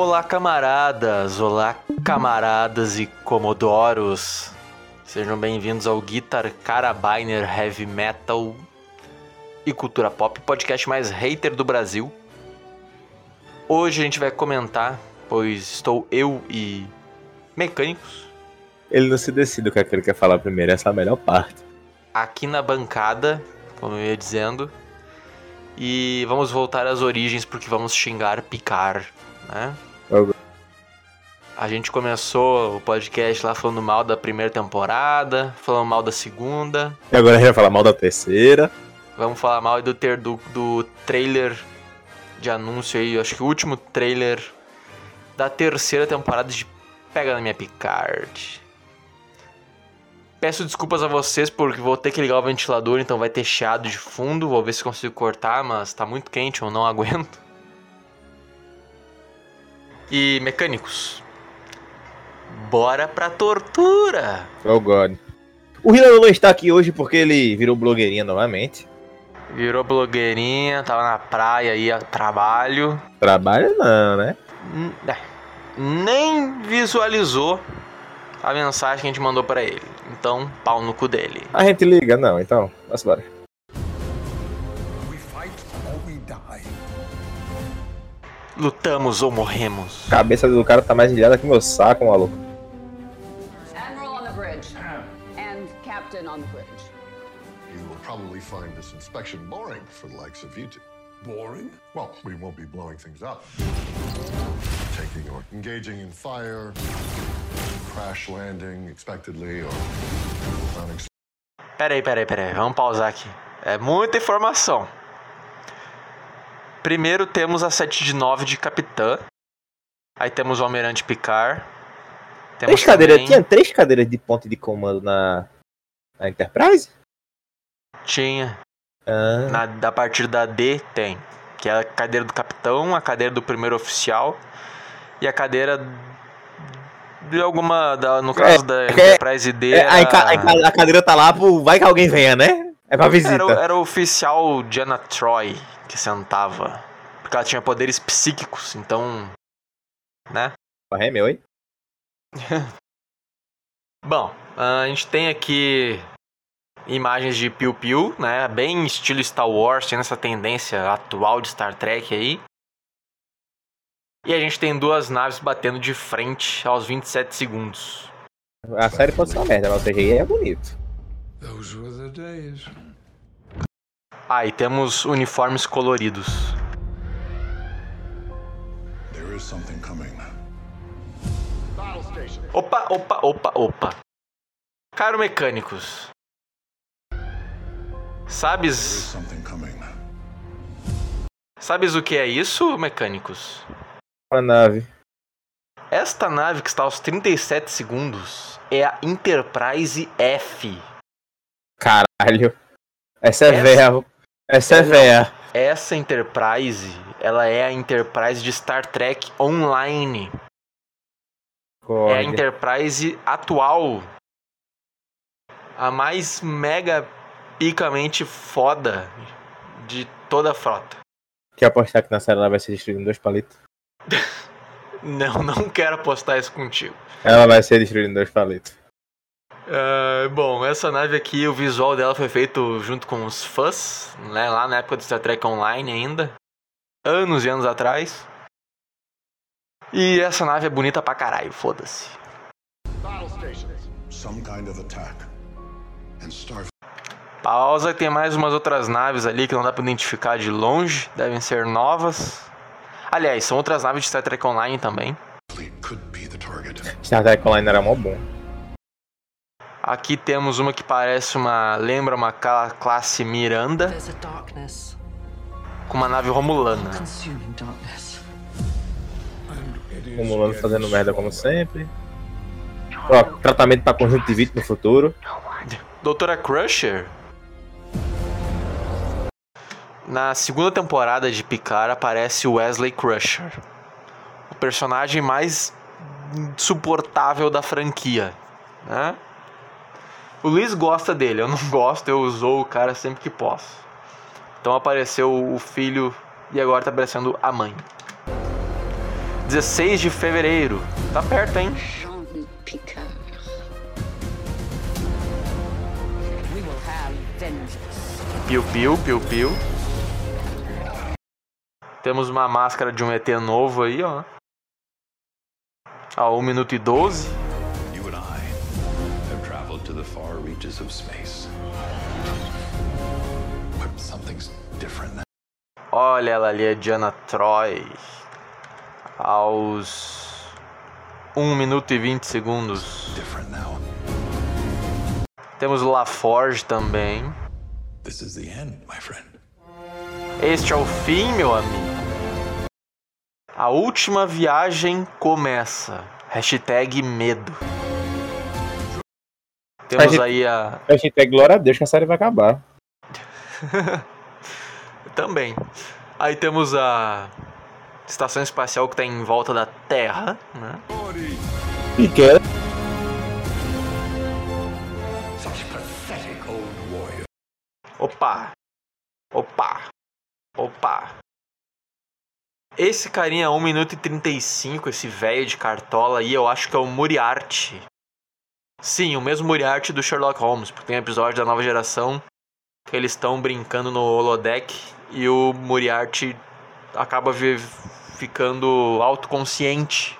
Olá, camaradas! Olá, camaradas e comodoros! Sejam bem-vindos ao Guitar Carabiner Heavy Metal e Cultura Pop, podcast mais hater do Brasil. Hoje a gente vai comentar, pois estou eu e mecânicos Ele não se decide o que é que ele quer falar primeiro, essa é a melhor parte. aqui na bancada, como eu ia dizendo, e vamos voltar às origens porque vamos xingar picar, né? A gente começou o podcast lá falando mal da primeira temporada, falando mal da segunda. E agora a gente vai falar mal da terceira. Vamos falar mal do ter do, do trailer de anúncio aí, acho que o último trailer da terceira temporada de Pega na minha Picard. Peço desculpas a vocês porque vou ter que ligar o ventilador, então vai ter chiado de fundo. Vou ver se consigo cortar, mas tá muito quente, eu não aguento. E mecânicos, bora pra tortura! Oh God. O Hila não está aqui hoje porque ele virou blogueirinha novamente. Virou blogueirinha, tava na praia aí a trabalho. Trabalha não, né? É, nem visualizou a mensagem que a gente mandou pra ele. Então, pau no cu dele. A gente liga, não, então. Vamos embora. Lutamos ou morremos. A cabeça do cara tá mais ilhada que meu saco, maluco. And Captain on the bridge. You will probably find this inspection boring for the likes of you two. Boring? Well, we won't be blowing things up. Taking or engaging in fire, crash landing expectedly or unexpectedly. Peraí, peraí, peraí. Vamos pausar aqui. É muita informação. Primeiro temos a 7 de 9 de Capitã. Aí temos o Almirante Picard. Temos Três cadeiras, também- tinha três cadeiras de ponte de comando na, na Enterprise? Tinha. Ah, Na, da partir da D tem. Que é a cadeira do capitão, a cadeira do primeiro oficial e a cadeira de alguma. Da, no caso da é- Enterprise D. é, a, a a cadeira tá lá pro. Vai que alguém venha, né? É pra visita. era, o- era o oficial Diana Troy que sentava. Porque ela tinha poderes psíquicos, então. Né? É meu, hein? Bom, a gente tem aqui imagens de Piu Piu, né? Bem estilo Star Wars, tendo essa tendência atual de Star Trek aí. E a gente tem duas naves batendo de frente aos 27 segundos. A série pode ser uma merda, mas o CGI é bonito. Those were the days. Ah, e temos uniformes coloridos. There is something coming. Opa, opa, opa, opa. Caro mecânicos. Sabes, sabes o que é isso, mecânicos? Uma nave. Esta nave que está aos 37 segundos é a Enterprise F. Caralho. Essa é Essa- véia. Essa é Não. véia. Essa Enterprise, ela é a Enterprise de Star Trek Online. É a. Enterprise atual. A mais mega picamente foda de toda a frota. Quer apostar que na série ela vai ser destruída em dois palitos? Não, não quero apostar isso contigo. Ela vai ser destruída em dois palitos. Ah, bom, essa nave aqui, o visual dela foi feito junto com os fãs, né, lá na época do Star Trek Online ainda. Anos e anos atrás. E essa nave é bonita pra caralho, foda-se. Pausa, tem mais umas outras naves ali que não dá pra identificar de longe, devem ser novas. Aliás, são outras naves de Star Trek Online também. Star Trek Online era mó bom. Aqui temos uma que parece uma. lembra uma cla- classe Miranda com uma nave romulana. Consuming darkness. O Mulano fazendo merda como sempre. Ó, tratamento pra conjuntivite no futuro. Doutora Crusher. Na segunda temporada de Picard aparece o Wesley Crusher, o personagem mais insuportável da franquia, né? O Luiz gosta dele, eu não gosto, eu usou o cara sempre que posso. Então apareceu o filho e agora tá aparecendo a mãe. 16 de fevereiro. Tá perto, hein? Piu, piu, piu, piu. Temos uma máscara de um ET novo aí, ó. A 1 minuto e 12. You and I have traveled to the far reaches of space. But something's different. Olha ela ali, a Diana Troy. Aos 1 minuto e 20 segundos. Temos o LaForge também. This is the end, my friend. Este é o fim, meu amigo. A última viagem começa. Hashtag medo. Temos Hashtag- aí a. Hashtag glória a Deus que a série vai acabar. Também. Aí temos a estação espacial que tá em volta da Terra, né? E que é. Opa! Opa! Opa! Esse carinha 1 minuto e 35, esse velho de cartola aí, eu acho que é o Moriarty. Sim, o mesmo Moriarty do Sherlock Holmes, porque tem um episódio da nova geração que eles estão brincando no holodeck e o Moriarty acaba ficando autoconsciente.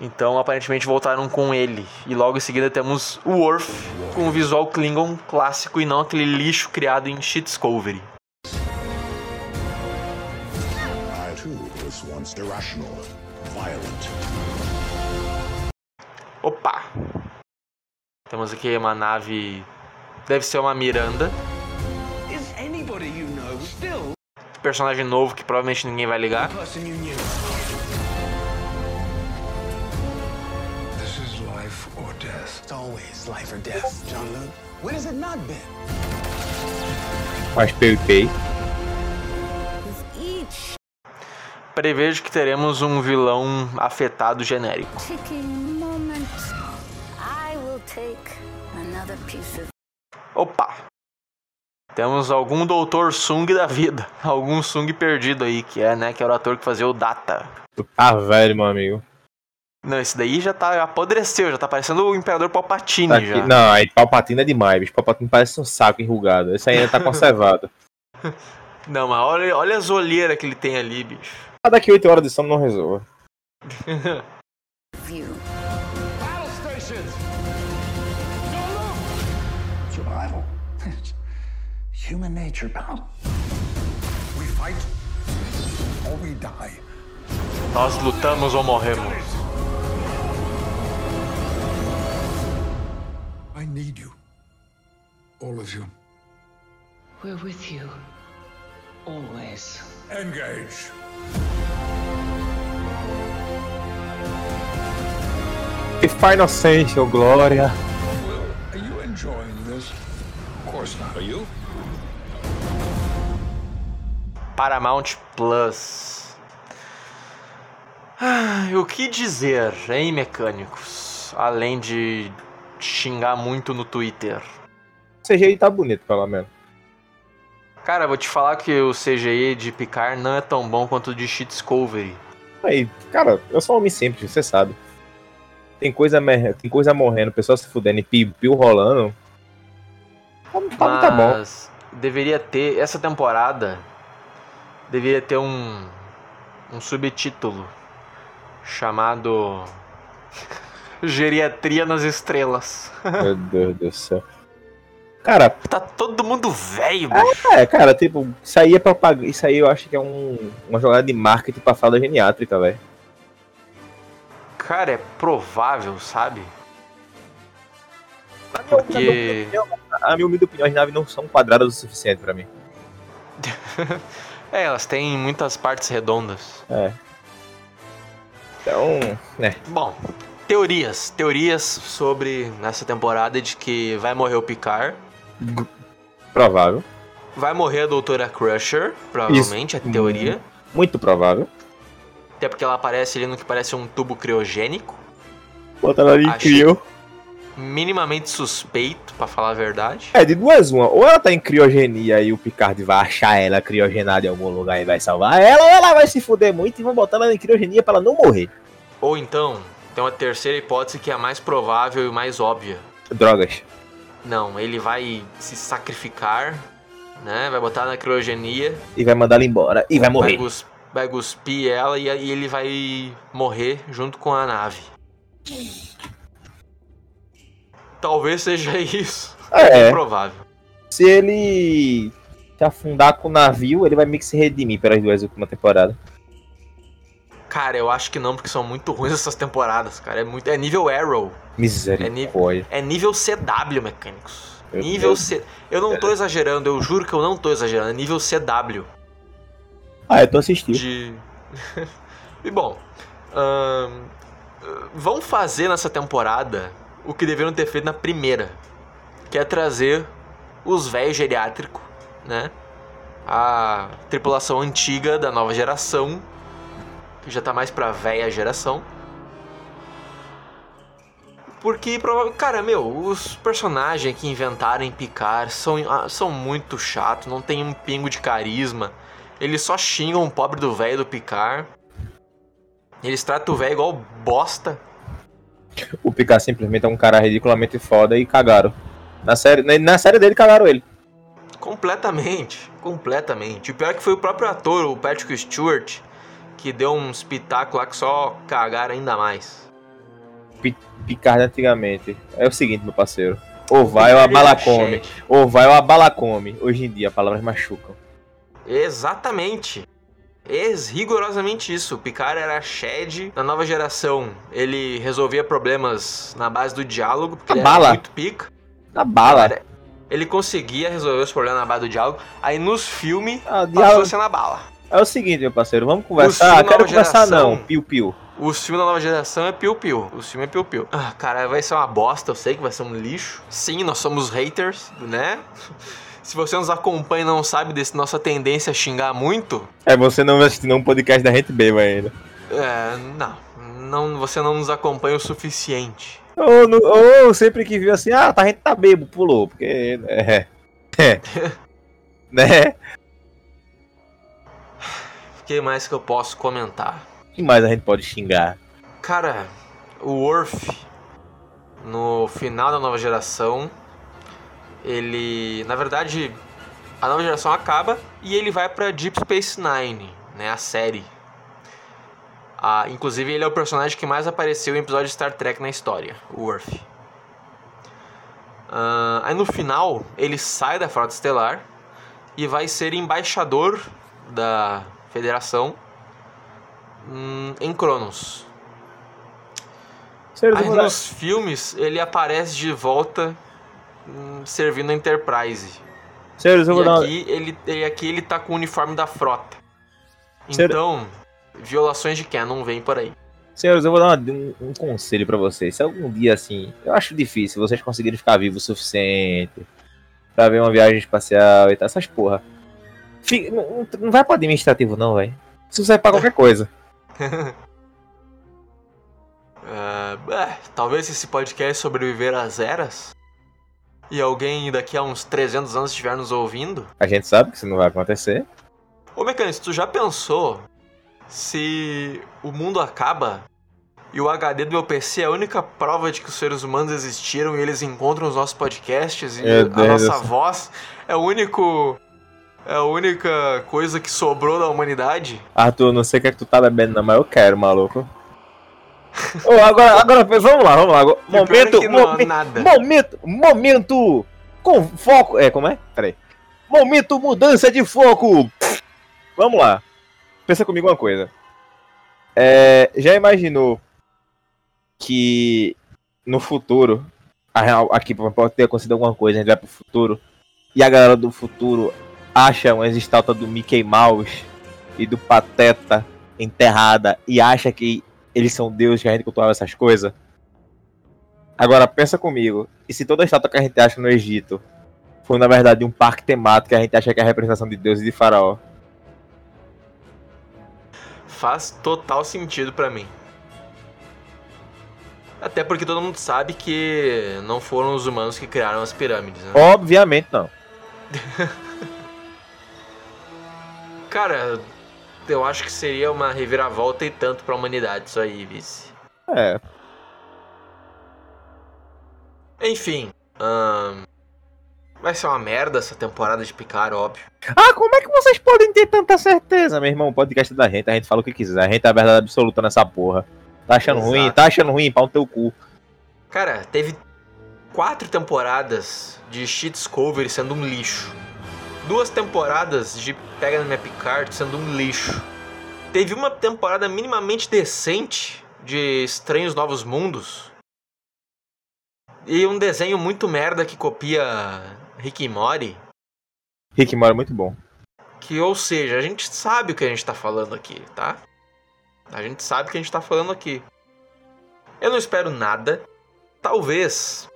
Então, aparentemente voltaram com ele. E logo em seguida temos o Worf com o visual Klingon clássico e não aquele lixo criado em Shitscovery. Opa! Temos aqui uma nave. Deve ser uma Miranda. Personagem novo que provavelmente ninguém vai ligar. This is life or death. It's always life or death, Jean-Luc. When has it not been? mais PvP. Prevejo que teremos um vilão afetado genérico. ticking Temos algum Doutor Sung da vida. Algum Sung perdido aí, que é, né? Que era o ator que fazia o Data. Tá velho, meu amigo. Não, esse daí já tá. apodreceu, já tá parecendo o Imperador Palpatine Tá já. Não, aí Palpatine é demais, bicho. Palpatine parece um saco enrugado. Esse aí ainda tá conservado. Não, mas olha, olha as olheiras que ele tem ali, bicho. Ah, daqui 8 horas de sono não resolve. human nature, pal. We fight or we die. Nós lutamos ou morremos. I need you. All of you. We're with you. Always. Engage. E Final Sense, glória. Paramount Plus. Ah, o que dizer, hein, mecânicos? Além de xingar muito no Twitter. O CGI tá bonito, pelo menos. Cara, vou te falar que o CGI de Picard não é tão bom quanto o de Shitscovery. Aí, cara, eu sou um homem simples, você sabe. Tem coisa, tem coisa morrendo, pessoal se fudendo e piu rolando. Tá, tá, tá bom. Mas deveria ter, essa temporada, deveria ter um, um subtítulo chamado Geriatria nas Estrelas. Meu Deus do céu. Cara, Tá todo mundo velho, bicho. é, cara, tipo, isso aí é propaganda. Isso aí eu acho que é um, uma jogada de marketing pra fralda geniátrica, velho. Cara, é provável, sabe? Porque. A minha humilde opinião, as naves não são quadradas o suficiente pra mim. É, elas têm muitas partes redondas. É. Então, né. Bom, teorias. Teorias sobre nessa temporada de que vai morrer o Picard. Provável. Vai morrer a Doutora Crusher, provavelmente, é a teoria. Muito provável. Até porque ela aparece ali no que parece um tubo criogênico. Bota ela ali Achei- criou. Minimamente suspeito, pra falar a verdade. É, de duas uma. Ou ela tá em criogenia e o Picard vai achar ela criogenada em algum lugar e vai salvar ela, ou ela vai se fuder muito e vão botar ela em criogenia pra ela não morrer. Ou então, tem uma terceira hipótese que é a mais provável e mais óbvia. Drogas. Não, ele vai se sacrificar, né? Vai botar na criogenia, E vai mandar ela embora. E vai vai, morrer. gus- vai cuspir ela e, e ele vai morrer junto com a nave. Talvez seja isso. É. provável. Se ele se afundar com o navio, ele vai meio que se redimir pelas duas últimas temporadas. Cara, eu acho que não, porque são muito ruins essas temporadas, cara. É muito. É nível Arrow. Misericórdia. É nível CW, mecânicos. Meu nível Deus. C. Eu não tô exagerando, eu juro que eu não tô exagerando. É nível CW. Ah, eu tô assistindo. De. e bom. vão fazer nessa temporada o que deveriam ter feito na primeira. Que é trazer os velhos geriátricos, né? A tripulação antiga da nova geração. Que já tá mais pra velha geração. Porque, cara, meu, os personagens que inventaram em Picar são, ah, são muito chatos, não tem um pingo de carisma. Eles só xingam o pobre do velho do Picar. Eles tratam o velho igual bosta. O Picard simplesmente é um cara ridiculamente foda e cagaram. Na série, na, série dele cagaram ele. Completamente, completamente. O pior é que foi o próprio ator, o Patrick Stewart, que deu um espetáculo lá que só cagaram ainda mais. Pi- Picard antigamente. É o seguinte, meu parceiro. Ou vai ou a bala era come. Ou vai ou a bala come. Hoje em dia, palavras machucam. Exatamente. Ex rigorosamente isso. O Picard era Shed na nova geração. Ele resolvia problemas na base do diálogo, porque ele bala. era muito pica. Na bala. Ele conseguia resolver os problemas na base do diálogo. Aí nos filmes, Ah, passou a ser na bala. É o seguinte, meu parceiro. Vamos Os conversar. filmes Quero conversar geração. não. Piu piu. Os filmes da nova geração é piu-piu. Os filmes é piu-piu. Ah, cara, vai ser uma bosta, eu sei que vai ser um lixo. Sim, nós somos haters, né? Se você nos acompanha e não sabe desse nossa tendência a xingar muito, É, você não vai assistir um podcast da gente beba ainda. é, não, não, você não nos acompanha o suficiente. Ou, no- ou sempre que viu assim, ah, tá, a gente tá bebo, pulou. Porque. É. É. né? O que mais que eu posso comentar? Que mais a gente pode xingar? Cara, o Worf, no final da nova geração, ele. Na verdade, a nova geração acaba e ele vai pra Deep Space Nine, né? A série. Ah, inclusive, ele é o personagem que mais apareceu em episódio de Star Trek na história, o Worf. Ah, aí no final, ele sai da Frota Estelar e vai ser embaixador da Federação hum, em Cronos. Aí dar- nos filmes ele aparece de volta hum, servindo a Enterprise. Senhores, eu E vou dar uma- aqui, ele, e aqui ele tá com o uniforme da frota. Então, violações de canon vem por aí. Senhores, eu vou dar uma- um, um conselho pra vocês. Se algum dia, assim, eu acho difícil vocês conseguirem ficar vivos o suficiente pra ver uma viagem espacial e tal, essas porra. Fi- não, não- vai pro administrativo, não, velho. Isso serve pra qualquer coisa. Ah, é, talvez esse podcast sobreviver às eras e alguém daqui a uns 300 anos estiver nos ouvindo. A gente sabe que isso não vai acontecer. Ô Mecânico, tu já pensou se o mundo acaba e o HD do meu PC é a única prova de que os seres humanos existiram e eles encontram os nossos podcasts e Meu a Deus nossa céu. voz é o único. É a única coisa que sobrou da humanidade? Arthur, não sei o que é que tu tá bebendo, não, mas eu quero, maluco. Agora, agora, vamos lá, vamos lá. É momento, que não momen- nada. momento, momento, com foco. É, como é? Peraí. Momento mudança de foco. Vamos lá. Pensa comigo uma coisa. É, já imaginou que no futuro, a real- aqui pode ter acontecido alguma coisa, a gente vai pro futuro, e a galera do futuro acha umas estátuas do Mickey Mouse e do Pateta enterrada e acha que eles são deuses que a gente cultuava essas coisas? Agora pensa comigo, e se toda a estátua que a gente acha no Egito foi na verdade um parque temático que a gente acha que é a representação de Deus e de faraó? Faz total sentido pra mim. Até porque todo mundo sabe que não foram os humanos que criaram as pirâmides, né? Obviamente não. Cara, eu acho que seria uma reviravolta e tanto pra humanidade isso aí, vice. É. Enfim, vai ser uma merda essa temporada de Picard, óbvio. Ah, como é que vocês podem ter tanta certeza, meu irmão? O podcast da gente, a gente fala o que quiser. A gente é a verdade absoluta nessa porra. Tá achando Exato. ruim? Tá achando ruim? Pau no teu cu. Cara, teve quatro temporadas de Shit Discovery sendo um lixo. Duas temporadas de Pega na Minha Picard sendo um lixo. Teve uma temporada minimamente decente de Estranhos Novos Mundos. E um desenho muito merda que copia Rick e Morty. Rick Mora é muito bom. Que, ou seja, a gente sabe o que a gente tá falando aqui, tá? A gente sabe o que a gente tá falando aqui. Eu não espero nada. Talvez.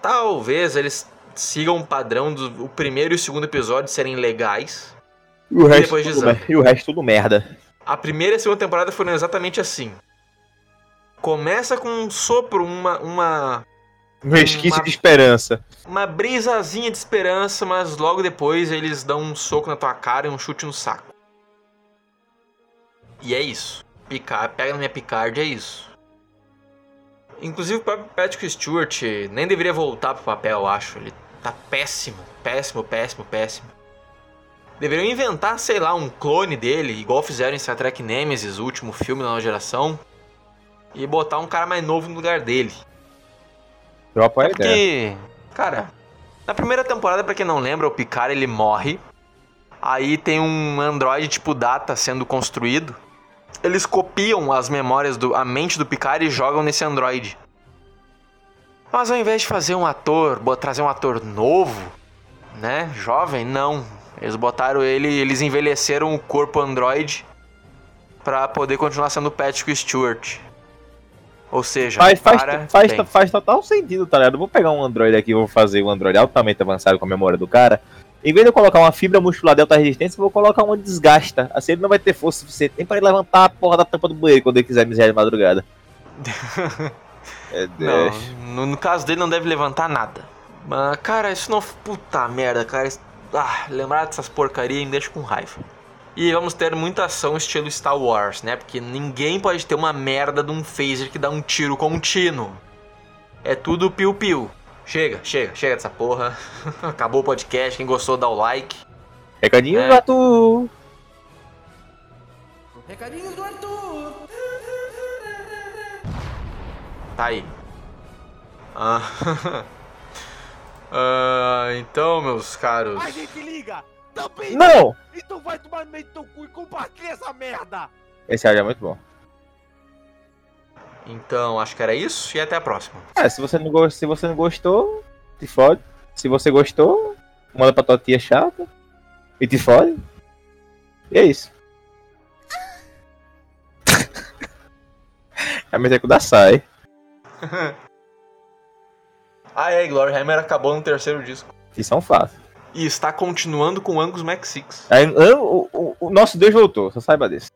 Talvez eles sigam o padrão do o primeiro e o segundo episódio serem legais. E o resto, depois tudo, e o resto tudo merda. A primeira e a segunda temporada foram exatamente assim. Começa com um sopro, uma, uma, Um resquício Uma- de esperança. uma brisazinha de esperança, mas logo depois eles dão um soco na tua cara e um chute no saco. E é isso. Picard, pega na minha Picard, é isso. Inclusive o próprio Patrick Stewart nem deveria voltar pro papel, eu acho. Ele tá péssimo, péssimo, péssimo, péssimo. Deveriam inventar, sei lá, um clone dele, igual fizeram em Star Trek Nemesis, o último filme da nova geração, e botar um cara mais novo no lugar dele. Eu apoio É ideia. porque, cara, na primeira temporada, pra quem não lembra, o Picard ele morre. Aí tem um androide tipo Data sendo construído. Eles copiam as memórias do a mente do Picard e jogam nesse androide. Mas ao invés de fazer um ator, trazer um ator novo, né, jovem, não. Eles botaram ele, eles envelheceram o corpo androide pra poder continuar sendo o Patrick Stewart. Ou seja, Faz, faz, cara faz, tem- faz total sentido, tá ligado? Vou pegar um Android aqui vou fazer um Android altamente avançado com a memória do cara. Em vez de eu colocar uma fibra muscular de alta resistência, eu vou colocar uma desgasta. Assim ele não vai ter força suficiente nem pra ele levantar a porra da tampa do banheiro quando ele quiser miséria de madrugada. é, Não, é, no, no caso dele não deve levantar nada. Mas, cara, isso não. Puta merda, cara. Isso- Ah, lembrar dessas porcarias me deixa com raiva. E vamos ter muita ação estilo Star Wars, né? Porque ninguém pode ter uma merda de um phaser que dá um tiro contínuo. É tudo piu-piu. Chega, chega, chega dessa porra. Acabou o podcast. Quem gostou, dá o like. Recadinho É. do Arthur. Recadinhos do Arthur. Tá aí. Ah, Ah, então, meus caros. A gente liga. Também Não! Então vai tomar no meio do teu cu e compartilha essa merda. Esse áudio é muito bom. Então, acho que era isso e até a próxima. É, se você não, go- se você não gostou, te fode. Se você gostou, manda pra tua tia chata. E te fode. E é isso. É mesmo que da sai. Ah, é, Glory Hammer acabou no terceiro disco. Isso é um fato. E está continuando com Angus Mac 6. Aí, ah, o, o- o nosso Deus voltou, só saiba disso.